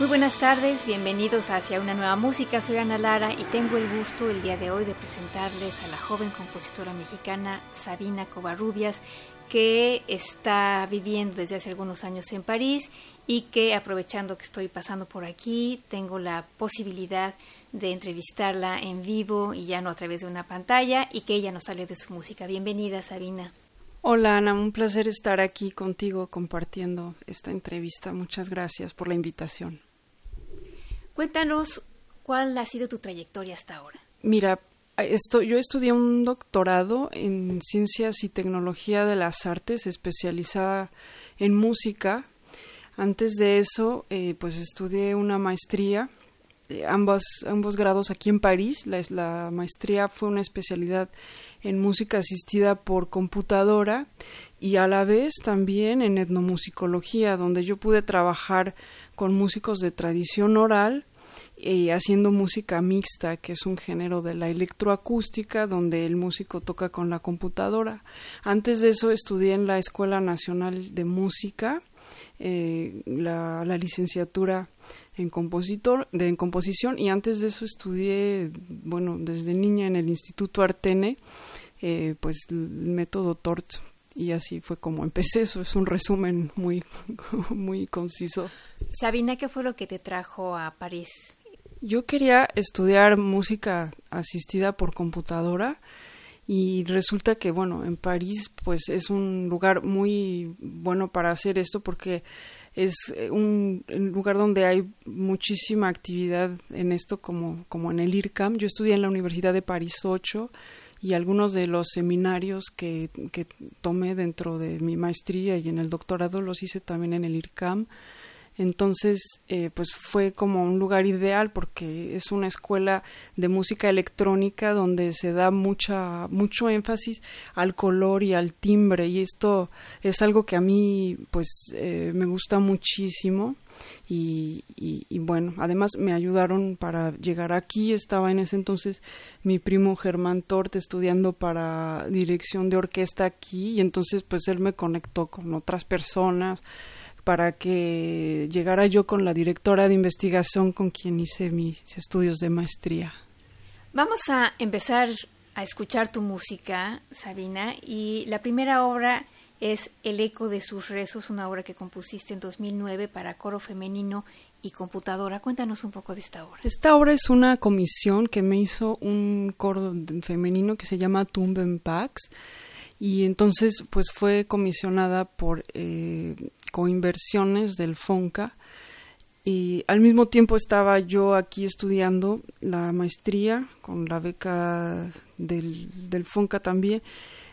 Muy buenas tardes, bienvenidos hacia una nueva música. Soy Ana Lara y tengo el gusto el día de hoy de presentarles a la joven compositora mexicana Sabina Covarrubias, que está viviendo desde hace algunos años en París y que aprovechando que estoy pasando por aquí, tengo la posibilidad de entrevistarla en vivo y ya no a través de una pantalla y que ella nos hable de su música. Bienvenida, Sabina. Hola Ana, un placer estar aquí contigo compartiendo esta entrevista. Muchas gracias por la invitación. Cuéntanos cuál ha sido tu trayectoria hasta ahora. Mira, esto, yo estudié un doctorado en Ciencias y Tecnología de las Artes, especializada en música. Antes de eso, eh, pues estudié una maestría, eh, ambos, ambos grados aquí en París. La, la maestría fue una especialidad en música asistida por computadora y a la vez también en etnomusicología, donde yo pude trabajar con músicos de tradición oral y haciendo música mixta, que es un género de la electroacústica, donde el músico toca con la computadora. Antes de eso estudié en la Escuela Nacional de Música, eh, la, licenciatura en compositor, de, en composición, y antes de eso estudié, bueno, desde niña en el Instituto Artene, eh, pues el método TORT y así fue como empecé. Eso es un resumen muy, muy conciso. Sabina, ¿qué fue lo que te trajo a París? Yo quería estudiar música asistida por computadora y resulta que bueno en París pues es un lugar muy bueno para hacer esto porque es eh, un, lugar donde hay muchísima actividad en esto como, como en el IRCAM. Yo estudié en la Universidad de París 8 y algunos de los seminarios que, que tomé dentro de mi maestría y en el doctorado los hice también en el IRCAM. Entonces, eh, pues fue como un lugar ideal porque es una escuela de música electrónica donde se da mucha, mucho énfasis al color y al timbre y esto es algo que a mí pues eh, me gusta muchísimo. Y, y, bueno, además me ayudaron para llegar aquí. Estaba en ese entonces mi primo Germán Torte estudiando para dirección de orquesta aquí y entonces pues él me conectó con otras personas para que llegara yo con la directora de investigación con quien hice mis estudios de maestría. Vamos a empezar a escuchar tu música, Sabina, y la primera obra es El eco de sus rezos, una obra que compusiste en 2009 para coro femenino y computadora. Cuéntanos un poco de esta obra. Esta obra es una comisión que me hizo un coro femenino que se llama Tumben Pax y entonces pues fue comisionada por eh, coinversiones del FONCA y al mismo tiempo estaba yo aquí estudiando la maestría con la beca del, del FONCA también.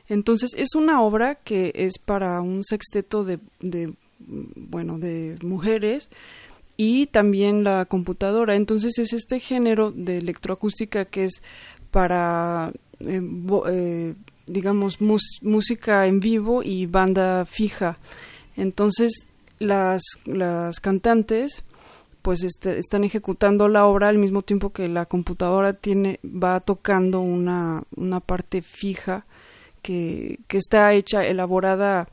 Entonces es una obra que es para un sexteto de, de bueno de mujeres y también la computadora. Entonces es este género de electroacústica que es para eh, eh, digamos música en vivo y banda fija. Entonces, las, las cantantes pues este, están ejecutando la obra al mismo tiempo que la computadora tiene va tocando una, una parte fija que, que está hecha elaborada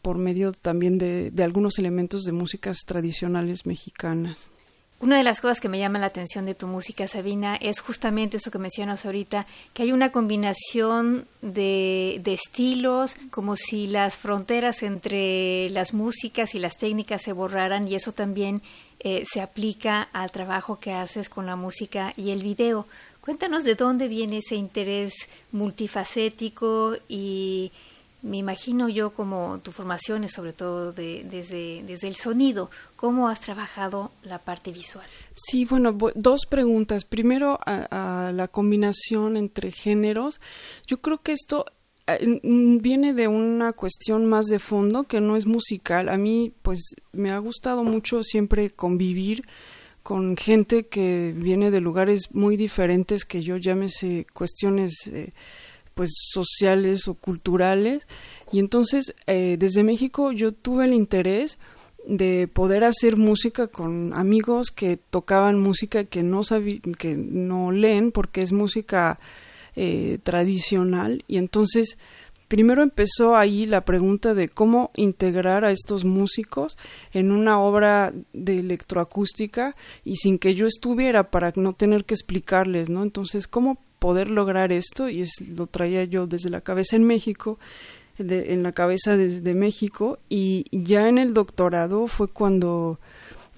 por medio también de, de algunos elementos de músicas tradicionales mexicanas. Una de las cosas que me llama la atención de tu música, Sabina, es justamente eso que mencionas ahorita, que hay una combinación de, de, estilos, como si las fronteras entre las músicas y las técnicas se borraran y eso también eh, se aplica al trabajo que haces con la música y el video. Cuéntanos de dónde viene ese interés multifacético y me imagino yo como tu formación es sobre todo desde, desde el sonido. ¿Cómo has trabajado la parte visual? Sí, bueno, dos preguntas. Primero, a, la combinación entre géneros. Yo creo que esto eh, viene de una cuestión más de fondo que no es musical. A mí, pues, me ha gustado mucho siempre convivir con gente que viene de lugares muy diferentes que yo llámese cuestiones eh, pues sociales o culturales y entonces eh, desde México yo tuve el interés de poder hacer música con amigos que tocaban música que no que no leen porque es música eh, tradicional y entonces primero empezó ahí la pregunta de cómo integrar a estos músicos en una obra de electroacústica y sin que yo estuviera para no tener que explicarles, ¿no? Entonces, ¿cómo poder lograr esto? Y es, lo traía yo desde la cabeza en México, en la cabeza desde México, y ya en el doctorado fue cuando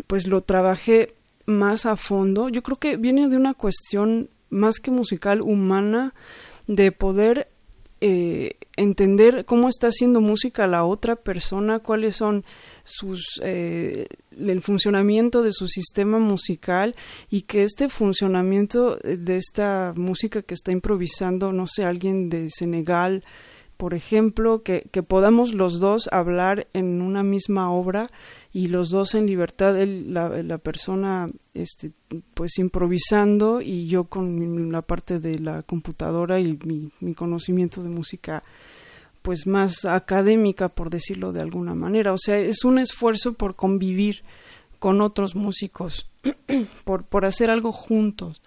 pues lo trabajé más a fondo. Yo creo que viene de una cuestión más que musical, humana, de poder eh, entender cómo está haciendo música la otra persona, cuáles son sus eh, el funcionamiento de su sistema musical y que este funcionamiento de esta música que está improvisando, no sé, alguien de Senegal, por ejemplo, que, que podamos los dos hablar en una misma obra y los dos en libertad, la, la, persona este, pues improvisando y yo con la parte de la computadora y mi, mi conocimiento de música pues más académica por decirlo de alguna manera. O sea es un esfuerzo por convivir con otros músicos por, por hacer algo juntos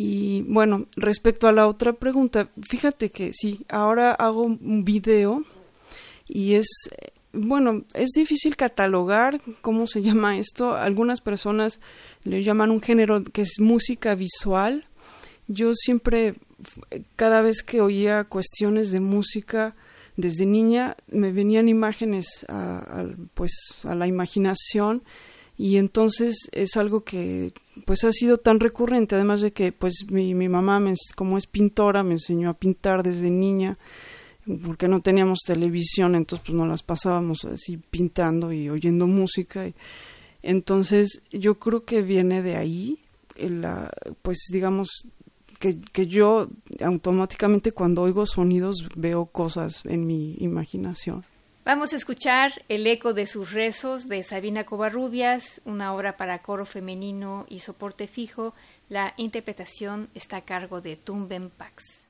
y bueno, respecto a la otra pregunta, fíjate que sí, ahora hago un video y es, bueno, es difícil catalogar cómo se llama esto. Algunas personas le llaman un género que es música visual. Yo siempre, cada vez que oía cuestiones de música, desde niña me venían imágenes a, pues a la imaginación y entonces es algo que pues ha sido tan recurrente además de que pues mi, mi mamá me, como es pintora me enseñó a pintar desde niña porque no teníamos televisión entonces pues nos las pasábamos así pintando y oyendo música. Entonces yo creo que viene de ahí la pues digamos que, que yo automáticamente cuando oigo sonidos veo cosas en mi imaginación Vamos a escuchar el eco de sus rezos de Sabina Covarrubias, una obra para coro femenino y soporte fijo. La interpretación está a cargo de Tumben Pax.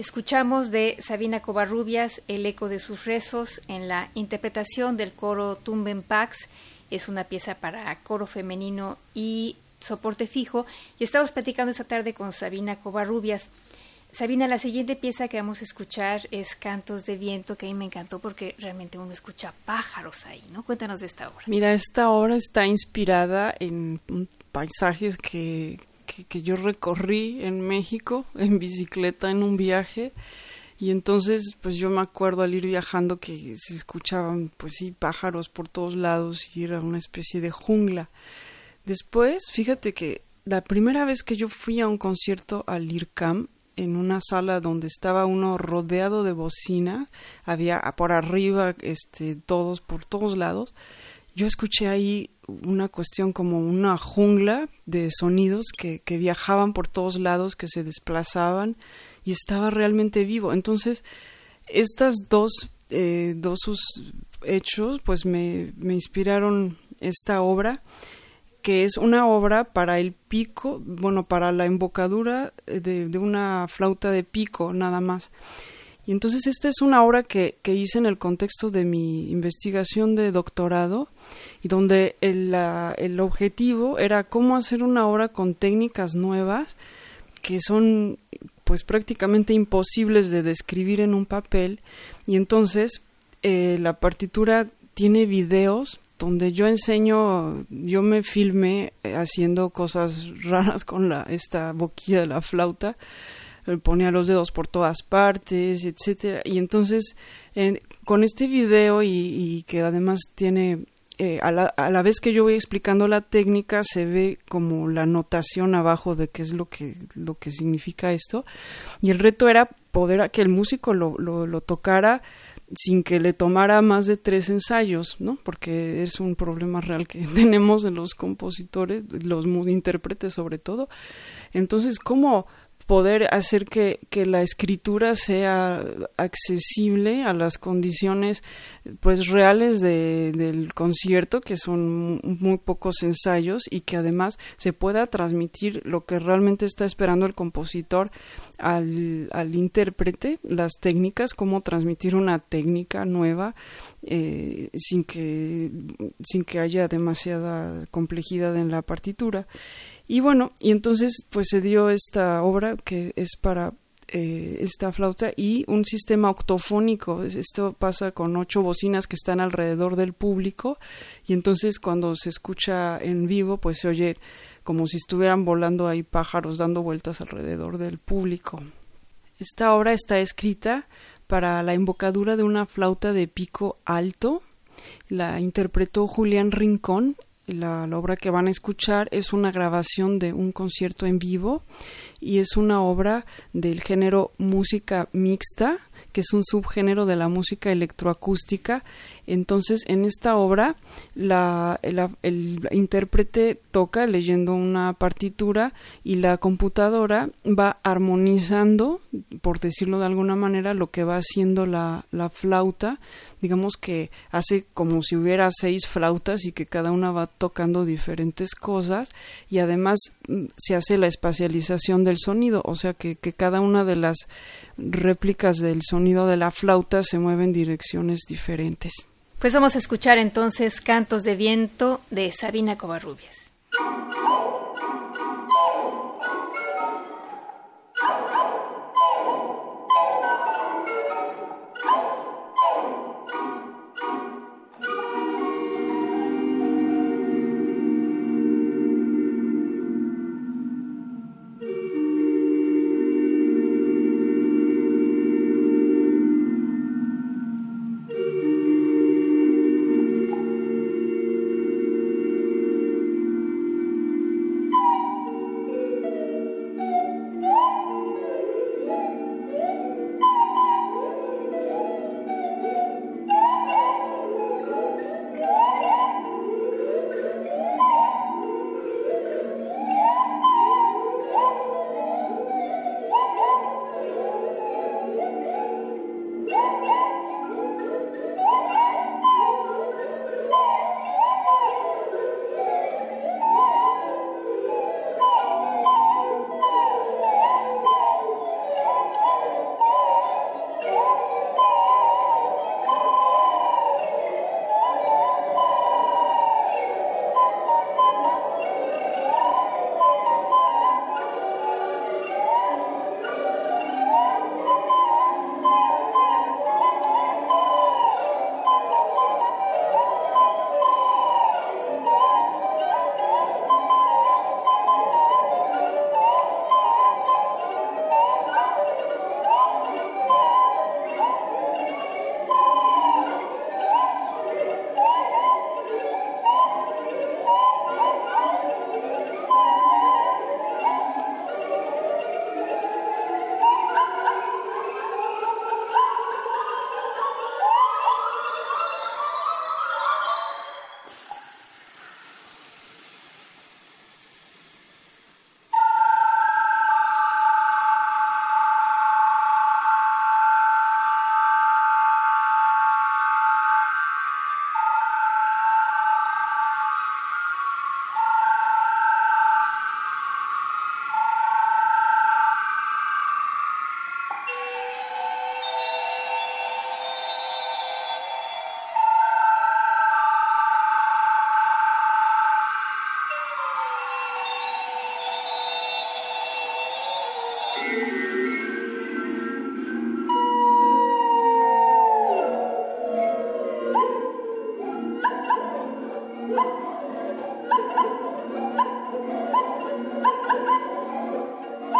Escuchamos de Sabina Covarrubias el eco de sus rezos en la interpretación del coro Tumben Pax. Es una pieza para coro femenino y soporte fijo. Y estamos platicando esta tarde con Sabina Covarrubias. Sabina, la siguiente pieza que vamos a escuchar es Cantos de Viento, que a mí me encantó porque realmente uno escucha pájaros ahí, ¿no? Cuéntanos de esta obra. Mira, esta obra está inspirada en paisajes que, que, yo recorrí en México en bicicleta en un viaje y entonces pues yo me acuerdo al ir viajando que se escuchaban pues sí pájaros por todos lados y era una especie de jungla. Después, fíjate que la primera vez que yo fui a un concierto al IRCAM en una sala donde estaba uno rodeado de bocinas, había por arriba este todos por todos lados yo escuché ahí una cuestión como una jungla de sonidos que, que viajaban por todos lados, que se desplazaban y estaba realmente vivo. Entonces, estas dos, eh, dos hechos pues me, me inspiraron esta obra que es una obra para el pico, bueno, para la embocadura de, de una flauta de pico nada más. Y entonces esta es una obra que, que hice en el contexto de mi investigación de doctorado y donde el, el objetivo era cómo hacer una obra con técnicas nuevas que son pues prácticamente imposibles de describir en un papel. Y entonces eh, la partitura tiene videos donde yo enseño, yo me filmé eh, haciendo cosas raras con la, esta boquilla de la flauta ponía los dedos por todas partes, etcétera. Y entonces, con este video y, que además tiene eh, a, la, a, la, vez que yo voy explicando la técnica se ve como la notación abajo de qué es lo que lo que significa esto y el reto era poder que el músico lo, lo, lo tocara sin que le tomara más de tres ensayos, ¿no? Porque es un problema real que tenemos en los compositores, los intérpretes sobre todo. Entonces, ¿cómo poder hacer que, que, la escritura sea accesible a las condiciones pues reales de, del concierto que son muy pocos ensayos y que además se pueda transmitir lo que realmente está esperando el compositor al, al intérprete las técnicas cómo transmitir una técnica nueva eh, sin que sin que haya demasiada complejidad en la partitura y bueno, y entonces pues se dio esta obra que es para eh, esta flauta y un sistema octofónico. Esto pasa con ocho bocinas que están alrededor del público y entonces cuando se escucha en vivo pues se oye como si estuvieran volando ahí pájaros dando vueltas alrededor del público. Esta obra está escrita para la embocadura de una flauta de pico alto. La interpretó Julián Rincón la, obra que van a escuchar es una grabación de un concierto en vivo y es una obra del género música mixta, que es un subgénero de la música electroacústica. Entonces, en esta obra, la, el intérprete toca leyendo una partitura y la computadora va armonizando, por decirlo de alguna manera, lo que va haciendo la, la flauta digamos que hace como si hubiera seis flautas y que cada una va tocando diferentes cosas y además se hace la espacialización del sonido, o sea que, cada una de las réplicas del sonido de la flauta se mueve en direcciones diferentes. Pues vamos a escuchar entonces Cantos de Viento de Sabina Covarrubias.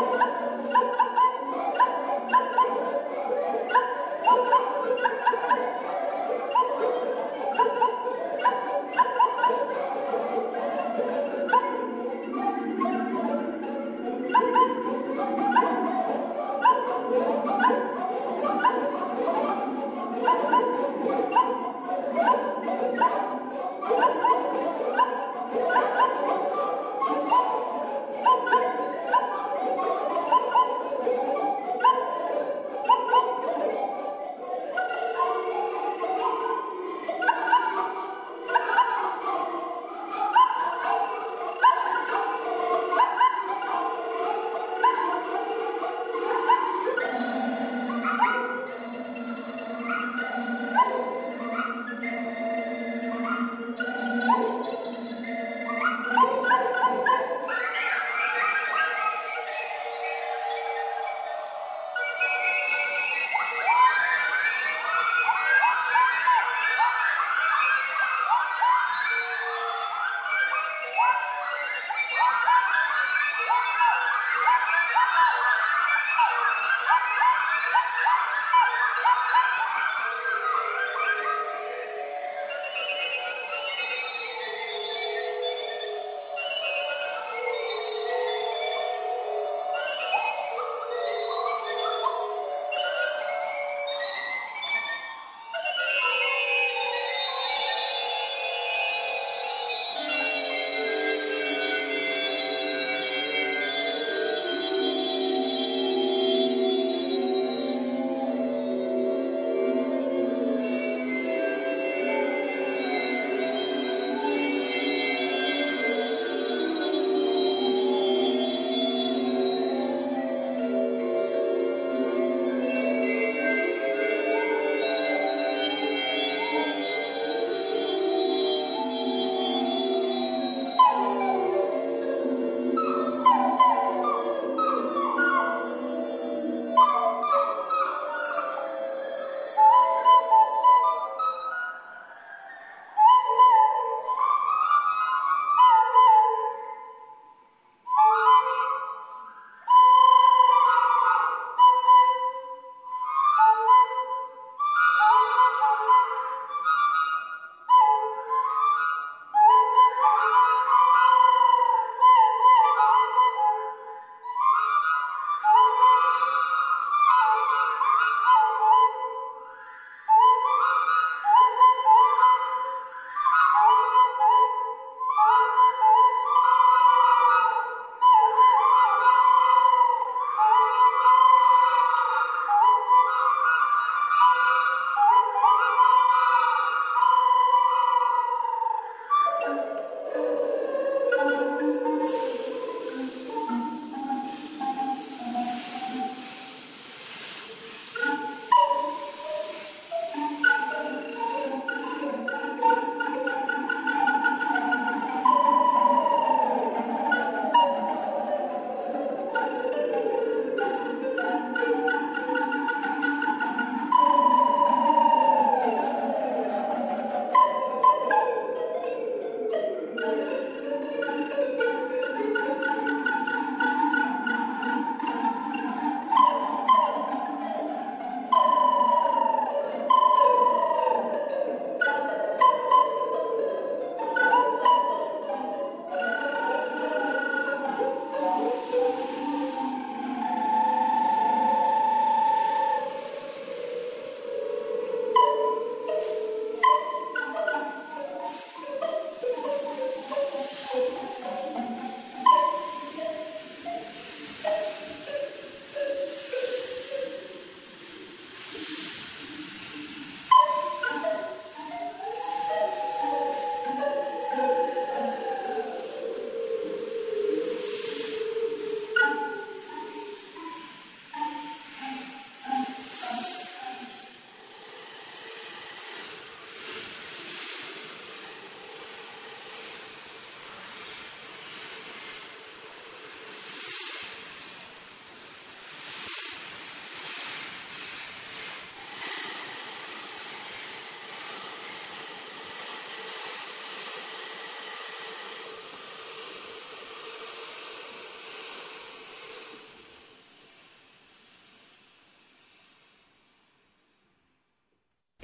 Thank you.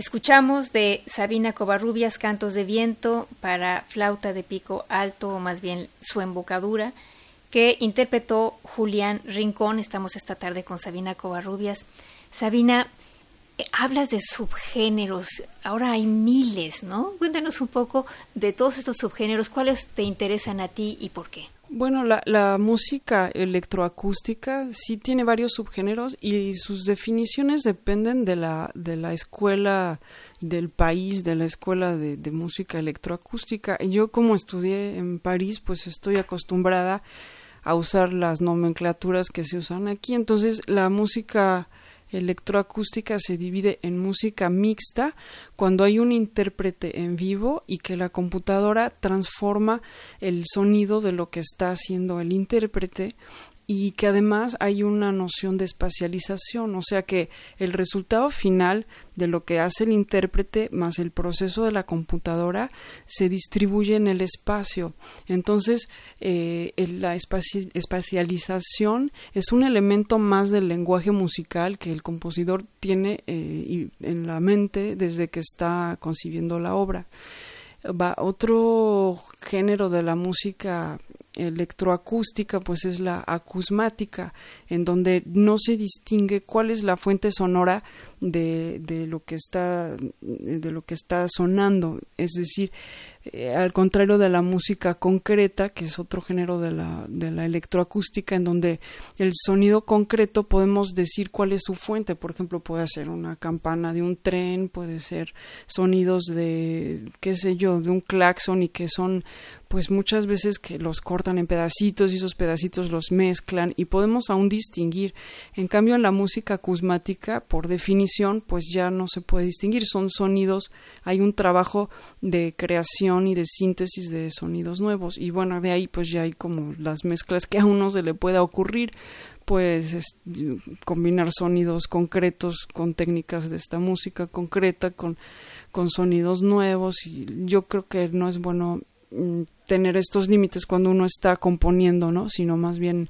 Escuchamos de Sabina Covarrubias Cantos de Viento para flauta de pico alto, o más bien su embocadura, que interpretó Julián Rincón. Estamos esta tarde con Sabina Covarrubias. Sabina, eh, hablas de subgéneros, ahora hay miles, ¿no? Cuéntanos un poco de todos estos subgéneros, cuáles te interesan a ti y por qué. Bueno, la, la, música electroacústica sí tiene varios subgéneros y sus definiciones dependen de la, de la escuela del país, de la escuela de, de música electroacústica. Yo como estudié en París, pues estoy acostumbrada a usar las nomenclaturas que se usan aquí. Entonces, la música electroacústica se divide en música mixta cuando hay un intérprete en vivo y que la computadora transforma el sonido de lo que está haciendo el intérprete y que además hay una noción de espacialización, o sea que el resultado final de lo que hace el intérprete más el proceso de la computadora se distribuye en el espacio. Entonces, eh, la espacialización es un elemento más del lenguaje musical que el compositor tiene eh, en la mente desde que está concibiendo la obra. Va, otro género de la música electroacústica pues es la acusmática en donde no se distingue cuál es la fuente sonora de, de lo que está de lo que está sonando. Es decir eh, al contrario de la música concreta, que es otro género de la, de la electroacústica, en donde el sonido concreto podemos decir cuál es su fuente. Por ejemplo, puede ser una campana de un tren, puede ser sonidos de, qué sé yo, de un claxon y que son pues muchas veces que los cortan en pedacitos y esos pedacitos los mezclan y podemos aún distinguir. En cambio, en la música acusmática, por definición, pues ya no se puede distinguir. Son sonidos, hay un trabajo de creación y de síntesis de sonidos nuevos. Y bueno, de ahí pues ya hay como las mezclas que a uno se le pueda ocurrir, pues combinar sonidos concretos con técnicas de esta música concreta, con, con sonidos nuevos. Y yo creo que no es bueno tener estos límites cuando uno está componiendo, ¿no? Sino más bien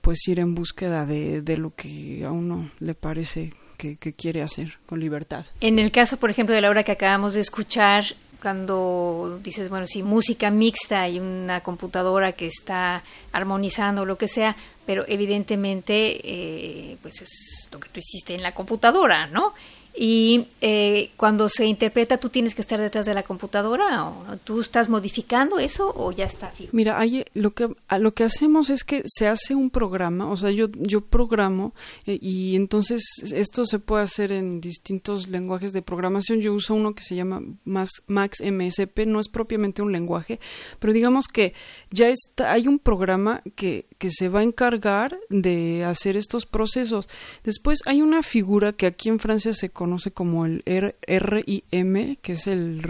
pues ir en búsqueda de, de lo que a uno le parece que, quiere hacer con libertad. En el caso, por ejemplo, de la obra que acabamos de escuchar, cuando dices, bueno, sí, música mixta y una computadora que está armonizando lo que sea, pero evidentemente, eh, pues es lo que tú hiciste en la computadora, ¿no? Y eh, cuando se interpreta, tú tienes que estar detrás de la computadora o tú estás modificando eso o ya está fijo. Mira, hay, lo que lo que hacemos es que se hace un programa, o sea, yo yo programo eh, y entonces esto se puede hacer en distintos lenguajes de programación. Yo uso uno que se llama Max, Max MSP, no es propiamente un lenguaje, pero digamos que ya está hay un programa que que se va a encargar de hacer estos procesos. Después hay una figura que aquí en Francia se conoce como el RIM, que es el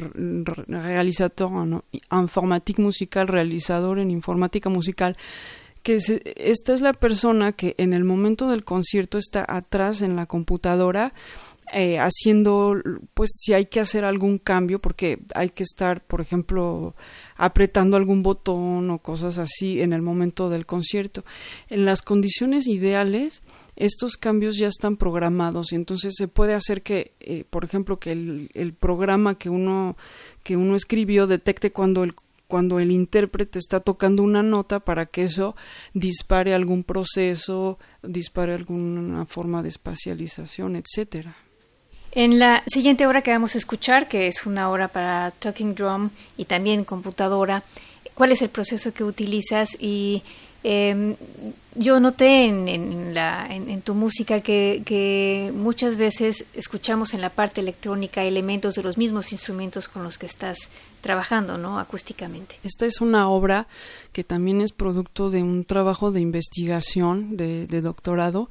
realizador ¿no? musical, realizador en informática musical, que esta es la persona que en el momento del concierto está atrás en la computadora eh, haciendo, pues si hay que hacer algún cambio, porque hay que estar, por ejemplo, apretando algún botón o cosas así en el momento del concierto. En las condiciones ideales, estos cambios ya están programados y entonces se puede hacer que, eh, por ejemplo, que el, el, programa que uno, que uno escribió detecte cuando el cuando el intérprete está tocando una nota para que eso dispare algún proceso, dispare alguna forma de espacialización, etcétera. En la siguiente obra que vamos a escuchar, que es una obra para Talking Drum y también computadora, ¿cuál es el proceso que utilizas y eh, yo noté en, tu música que, muchas veces escuchamos en la parte electrónica elementos de los mismos instrumentos con los que estás trabajando, ¿no? Acústicamente. Esta es una obra que también es producto de un trabajo de investigación de, de doctorado.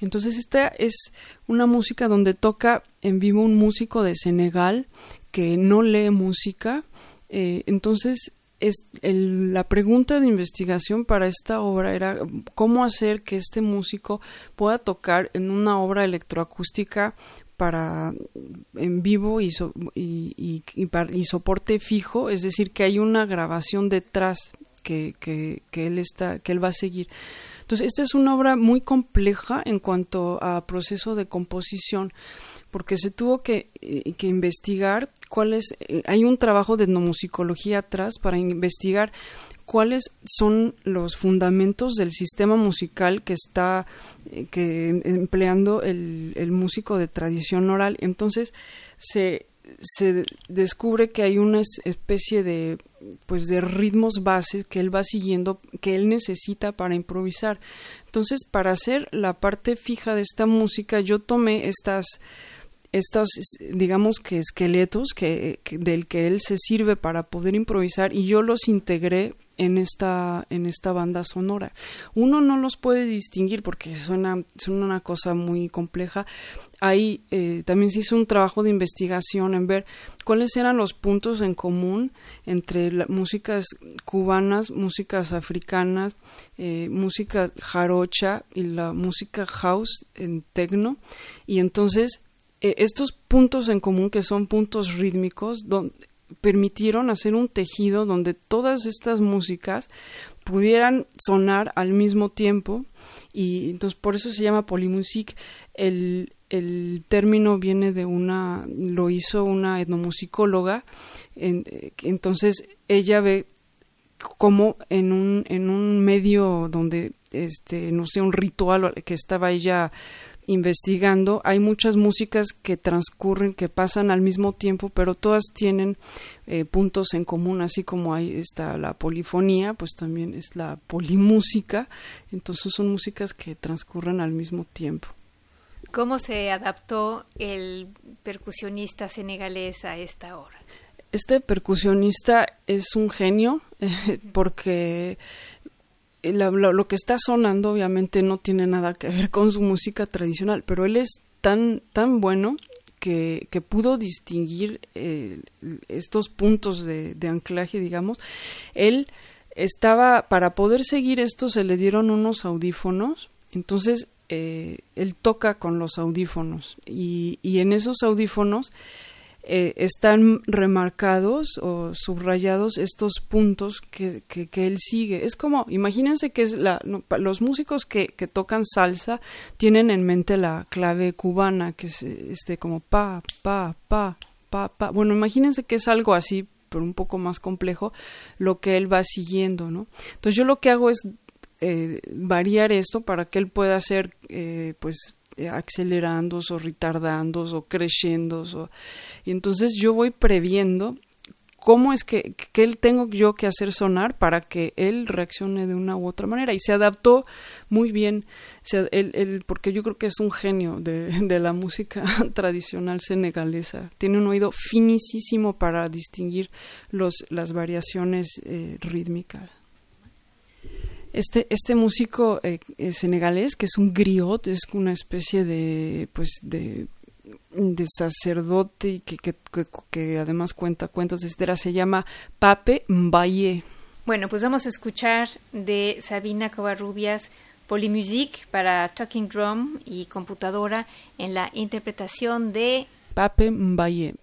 Entonces, esta es una música donde toca en vivo un músico de Senegal que no lee música. Eh, entonces, es la pregunta de investigación para esta obra era cómo hacer que este músico pueda tocar en una obra electroacústica para en vivo y, y, y, soporte fijo, es decir, que hay una grabación detrás que, que, que, él está, que él va a seguir. Entonces, esta es una obra muy compleja en cuanto a proceso de composición, porque se tuvo que, eh, que investigar cuál es, eh, hay un trabajo de etnomusicología atrás para investigar cuáles son los fundamentos del sistema musical que está eh, que empleando el, el músico de tradición oral. Entonces se, se descubre que hay una especie de pues de ritmos bases que él va siguiendo que él necesita para improvisar. Entonces, para hacer la parte fija de esta música, yo tomé estas estos, digamos que esqueletos que, del que él se sirve para poder improvisar y yo los integré en esta, en esta banda sonora. Uno no los puede distinguir porque suena, suena una cosa muy compleja. Ahí eh, también se hizo un trabajo de investigación en ver cuáles eran los puntos en común entre las músicas cubanas, músicas africanas, eh, música jarocha y la música house en tecno. Y entonces eh, estos puntos en común que son puntos rítmicos, permitieron hacer un tejido donde todas estas músicas pudieran sonar al mismo tiempo y entonces por eso se llama polymusic. El, el término viene de una lo hizo una etnomusicóloga entonces ella ve como en un en un medio donde este no sé un ritual que estaba ella investigando, hay muchas músicas que transcurren, que pasan al mismo tiempo, pero todas tienen eh, puntos en común, así como ahí está la polifonía, pues también es la polimúsica, entonces son músicas que transcurren al mismo tiempo. ¿Cómo se adaptó el percusionista senegalés a esta hora? Este percusionista es un genio porque eh, lo, que está sonando obviamente no tiene nada que ver con su música tradicional, pero él es tan, tan bueno que, que pudo distinguir eh, estos puntos de, anclaje, digamos. Él estaba, para poder seguir esto se le dieron unos audífonos, entonces eh, él toca con los audífonos y, y en esos audífonos eh, están remarcados o subrayados estos puntos que, que, él sigue. Es como, imagínense que es la, los músicos que, que, tocan salsa tienen en mente la clave cubana, que es este como pa, pa, pa, pa, pa. Bueno, imagínense que es algo así, pero un poco más complejo, lo que él va siguiendo, ¿no? Entonces yo lo que hago es eh, variar esto para que él pueda hacer, eh, pues, eh, acelerando o retardando o creciendo. Y entonces yo voy previendo cómo es que, que, él tengo yo que hacer sonar para que él reaccione de una u otra manera. Y se adaptó muy bien, se, él, porque yo creo que es un genio de, de, la música tradicional senegalesa. Tiene un oído finísimo para distinguir los, las variaciones eh, rítmicas. Este, este músico eh, eh, senegalés, que es un griot, es una especie de, pues, de, de sacerdote y que, que, que, además cuenta cuentos, etcétera, se llama Pape Mbaye. Bueno, pues vamos a escuchar de Sabina Covarrubias Polymusic para Talking Drum y computadora en la interpretación de Pape Mbaye.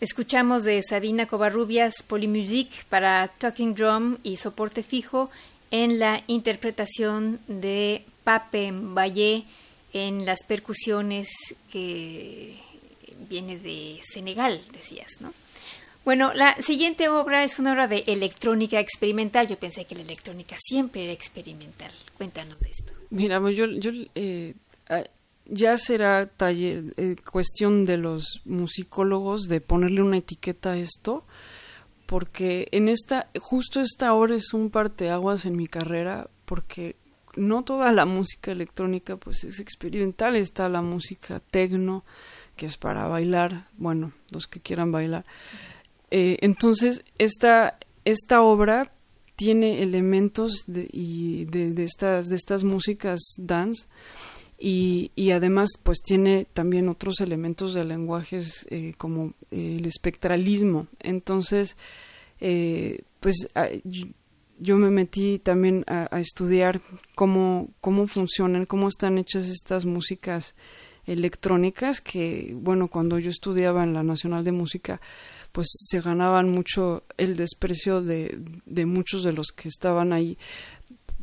Escuchamos de Sabina Covarrubias Polymusic para Talking Drum y soporte fijo en la interpretación de Pape Valle en las percusiones que viene de Senegal, decías, ¿no? Bueno, la siguiente obra es una obra de electrónica experimental. Yo pensé que la electrónica siempre era experimental. Cuéntanos de esto. Mira, pues yo, yo eh, ya será taller, eh, cuestión de los musicólogos de ponerle una etiqueta a esto, porque en esta, justo esta hora es un parteaguas en mi carrera, porque no toda la música electrónica pues es experimental, está la música tecno, que es para bailar, bueno, los que quieran bailar. Eh, entonces, esta, esta obra tiene elementos de, y de, de, estas, de estas músicas dance y, y, además pues tiene también otros elementos de lenguajes eh, como el espectralismo. Entonces, eh, pues yo me metí también a, a, estudiar cómo, cómo funcionan, cómo están hechas estas músicas electrónicas que, bueno, cuando yo estudiaba en la Nacional de Música, pues se ganaban mucho el desprecio de, de muchos de los que estaban ahí,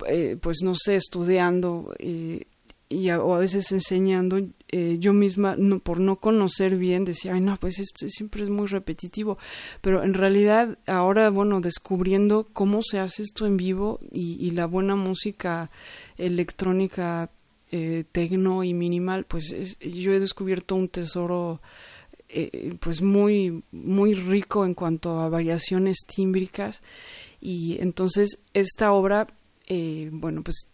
eh, pues no sé, estudiando. Eh, y a, o a veces enseñando eh, yo misma por no conocer bien decía ay no pues esto siempre es muy repetitivo pero en realidad ahora bueno descubriendo cómo se hace esto en vivo y, la buena música electrónica eh, tecno y minimal pues es, yo he descubierto un tesoro eh, pues muy muy rico en cuanto a variaciones tímbricas. Y entonces esta obra eh, bueno pues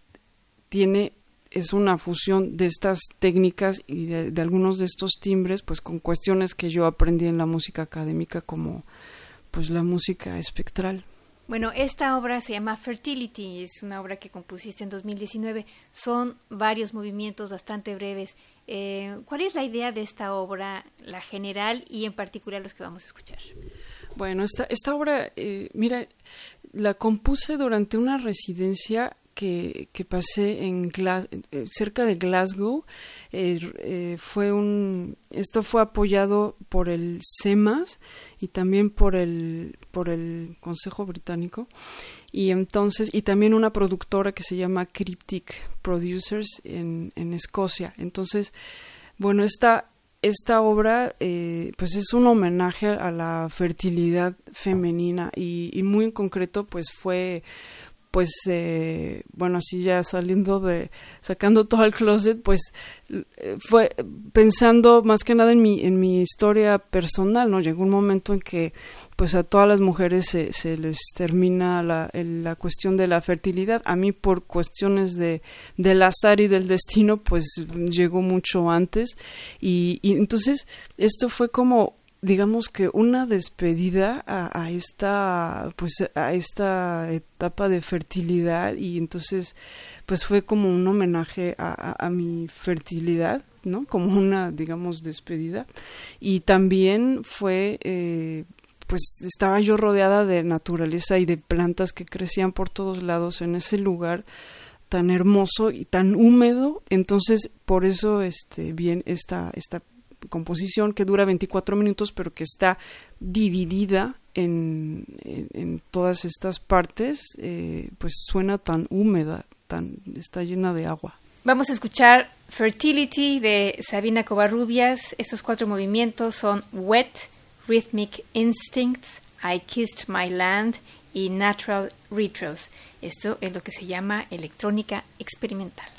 tiene es una fusión de estas técnicas y de, de, algunos de estos timbres, pues con cuestiones que yo aprendí en la música académica como pues la música espectral. Bueno, esta obra se llama Fertility, es una obra que compusiste en 2019. Son varios movimientos bastante breves. Eh, ¿Cuál es la idea de esta obra, la general y en particular los que vamos a escuchar? Bueno, esta, esta obra, eh, mira, la compuse durante una residencia que, pasé en eh, cerca de Glasgow eh, eh, fue un esto fue apoyado por el CEMAS y también por el por el Consejo Británico. Y entonces y también una productora que se llama Cryptic Producers en, en Escocia. Entonces bueno esta esta obra eh, pues es un homenaje a la fertilidad femenina y, y, muy en concreto pues fue pues eh, bueno así ya saliendo de sacando todo el closet pues eh, fue pensando más que nada en mi en mi historia personal no llegó un momento en que pues a todas las mujeres se, se les termina la, el, la cuestión de la fertilidad. A mí por cuestiones de del azar y del destino pues llegó mucho antes. Y, y entonces esto fue como digamos que una despedida a, esta pues a esta etapa de fertilidad y entonces pues fue como un homenaje a, a, a mi fertilidad no como una digamos despedida. Y también fue eh, pues estaba yo rodeada de naturaleza y de plantas que crecían por todos lados en ese lugar tan hermoso y tan húmedo. Entonces por eso este bien esta esta composición que dura 24 minutos, pero que está dividida en, en, todas estas partes, eh, pues suena tan húmeda, tan, está llena de agua. Vamos a escuchar Fertility de Sabina Covarrubias. Estos cuatro movimientos son Wet, Rhythmic Instincts, I Kissed My Land y Natural Rituals. Esto es lo que se llama electrónica experimental.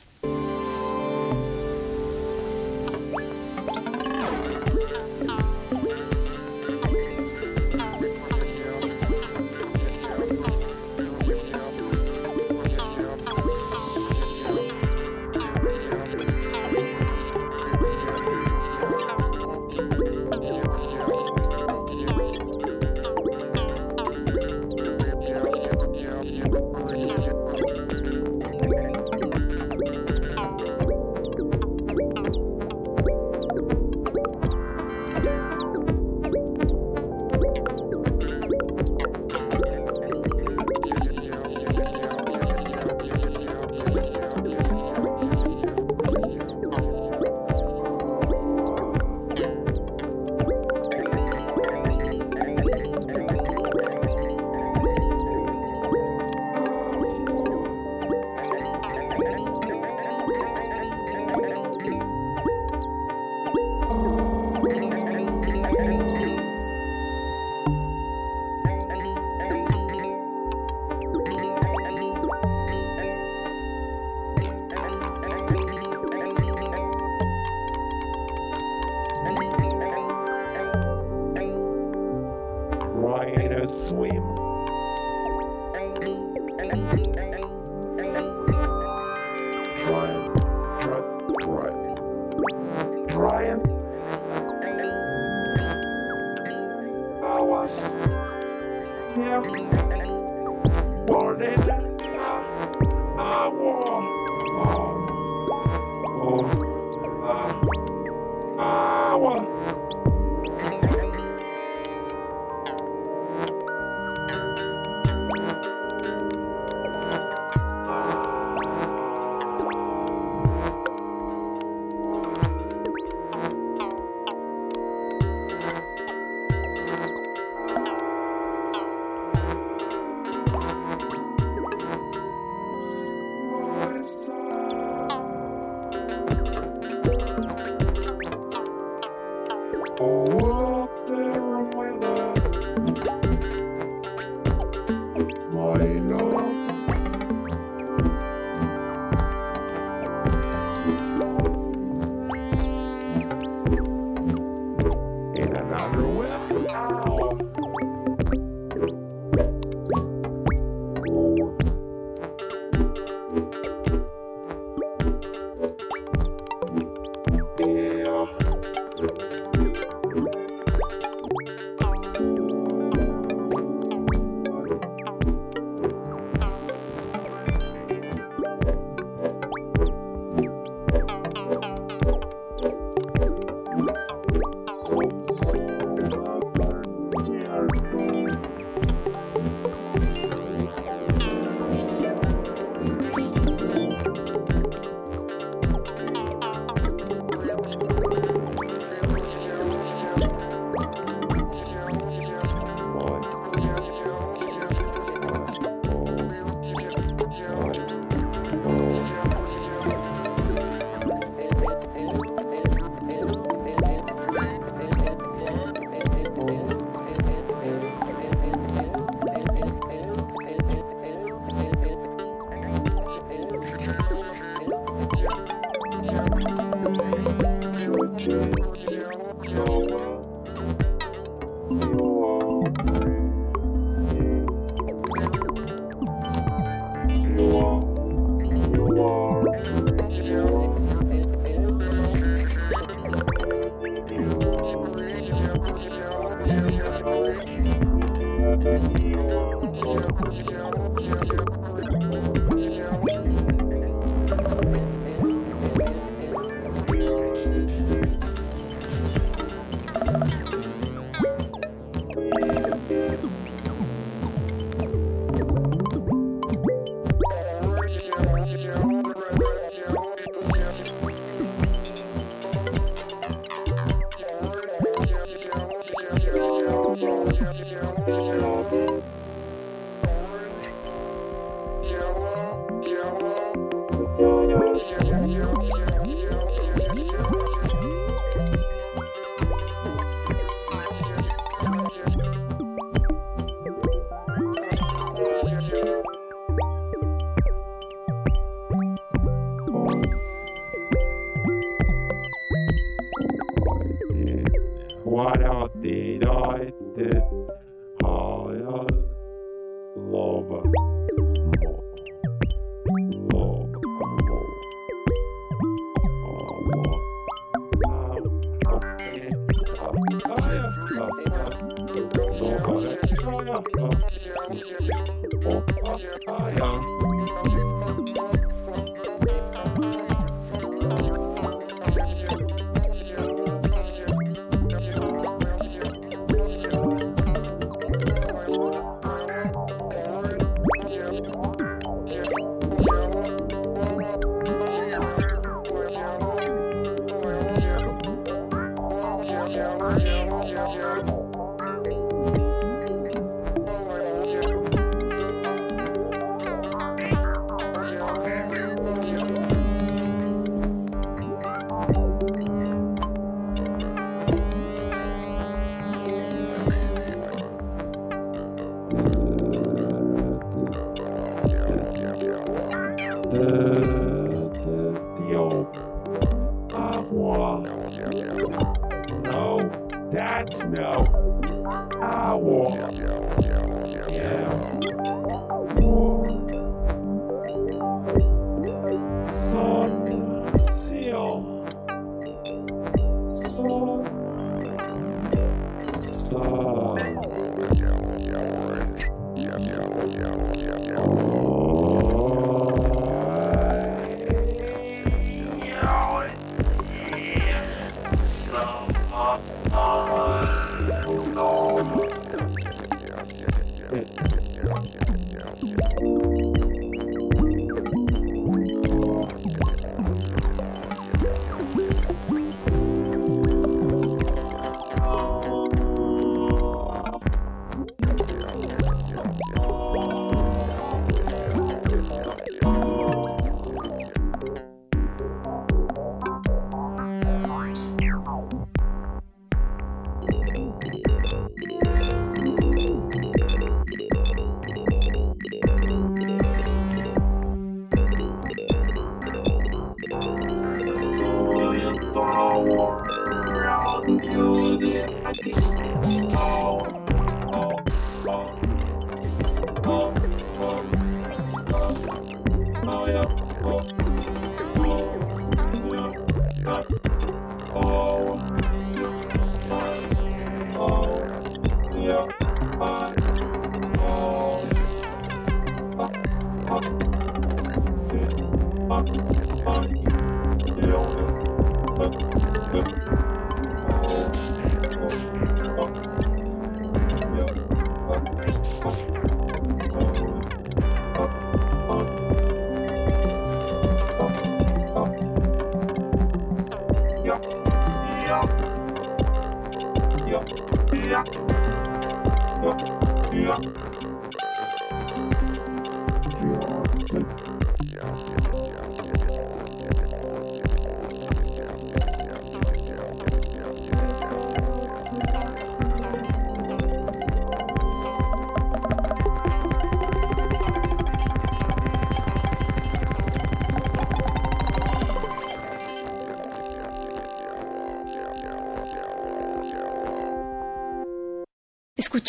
Thank.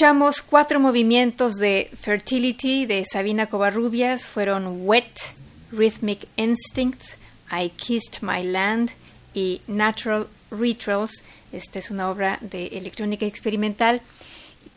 Escuchamos cuatro movimientos de Fertility de Sabina Covarrubias, fueron Wet, Rhythmic Instinct, I Kissed My Land y Natural Rituals. Esta es una obra de electrónica experimental.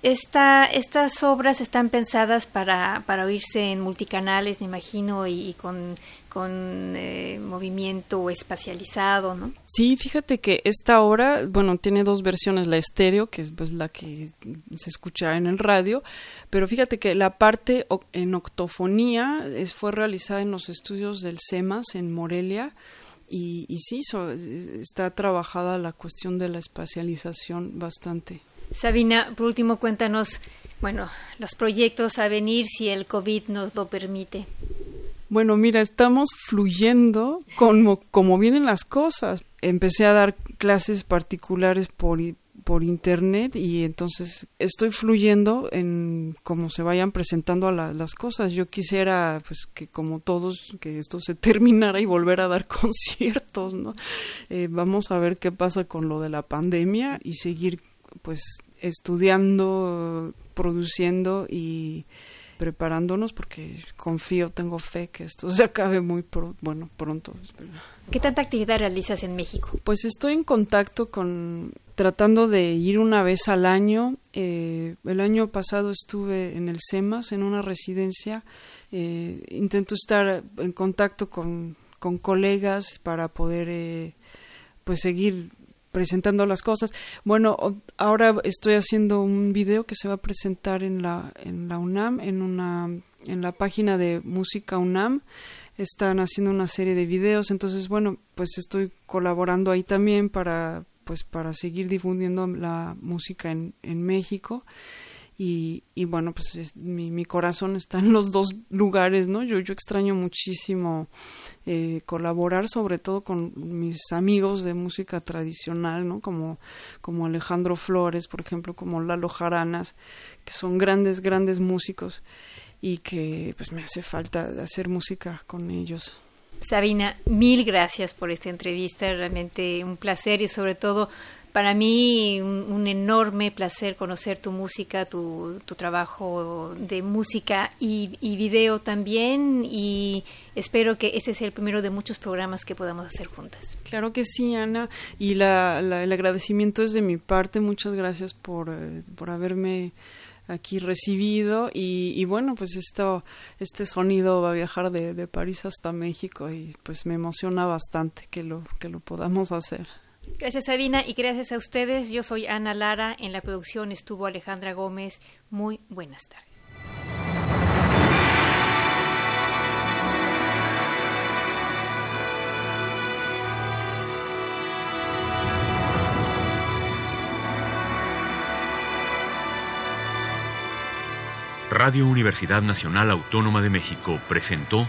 Esta, estas obras están pensadas para, para oírse en multicanales, me imagino, y con con eh, movimiento espacializado, ¿no? Sí, fíjate que esta obra, bueno, tiene dos versiones, la estéreo, que es pues, la que se escucha en el radio, pero fíjate que la parte en octofonía es, fue realizada en los estudios del CEMAS en Morelia, y, y sí, está trabajada la cuestión de la espacialización bastante. Sabina, por último, cuéntanos, bueno, los proyectos a venir si el COVID nos lo permite. Bueno, mira, estamos fluyendo como, como vienen las cosas. Empecé a dar clases particulares por, por internet y entonces estoy fluyendo en cómo se vayan presentando las cosas. Yo quisiera, pues, que como todos, que esto se terminara y volver a dar conciertos, ¿no? Eh, vamos a ver qué pasa con lo de la pandemia y seguir, pues, estudiando, produciendo y preparándonos porque confío, tengo fe que esto se acabe muy bueno, pronto. ¿Qué tanta actividad realizas en México? Pues estoy en contacto con tratando de ir una vez al año. Eh, el año pasado estuve en el CEMAS, en una residencia. Eh, intento estar en contacto con, con colegas para poder eh, pues seguir presentando las cosas. Bueno, ahora estoy haciendo un video que se va a presentar en la en la UNAM en una en la página de Música UNAM. Están haciendo una serie de videos, entonces bueno, pues estoy colaborando ahí también para pues para seguir difundiendo la música en, en México y, y bueno, pues mi, mi, corazón está en los dos lugares, ¿no? Yo, yo extraño muchísimo eh, colaborar, sobre todo con mis amigos de música tradicional, ¿no? Como, como Alejandro Flores, por ejemplo, como Lalo Jaranas, que son grandes, grandes músicos y que pues me hace falta hacer música con ellos. Sabina, mil gracias por esta entrevista, realmente un placer y sobre todo Para mí un, enorme placer conocer tu música, tu, tu trabajo de música y, y, video también y espero que este sea el primero de muchos programas que podamos hacer juntas. Claro que sí, Ana, y la, el agradecimiento es de mi parte. Muchas gracias por, eh, por haberme aquí recibido y, bueno pues esto este sonido va a viajar de, de, París hasta México y pues me emociona bastante que lo que lo podamos hacer gracias Sabina y gracias a ustedes. Yo soy Ana Lara. En la producción estuvo Alejandra Gómez. Muy buenas tardes. Radio Universidad Nacional Autónoma de México presentó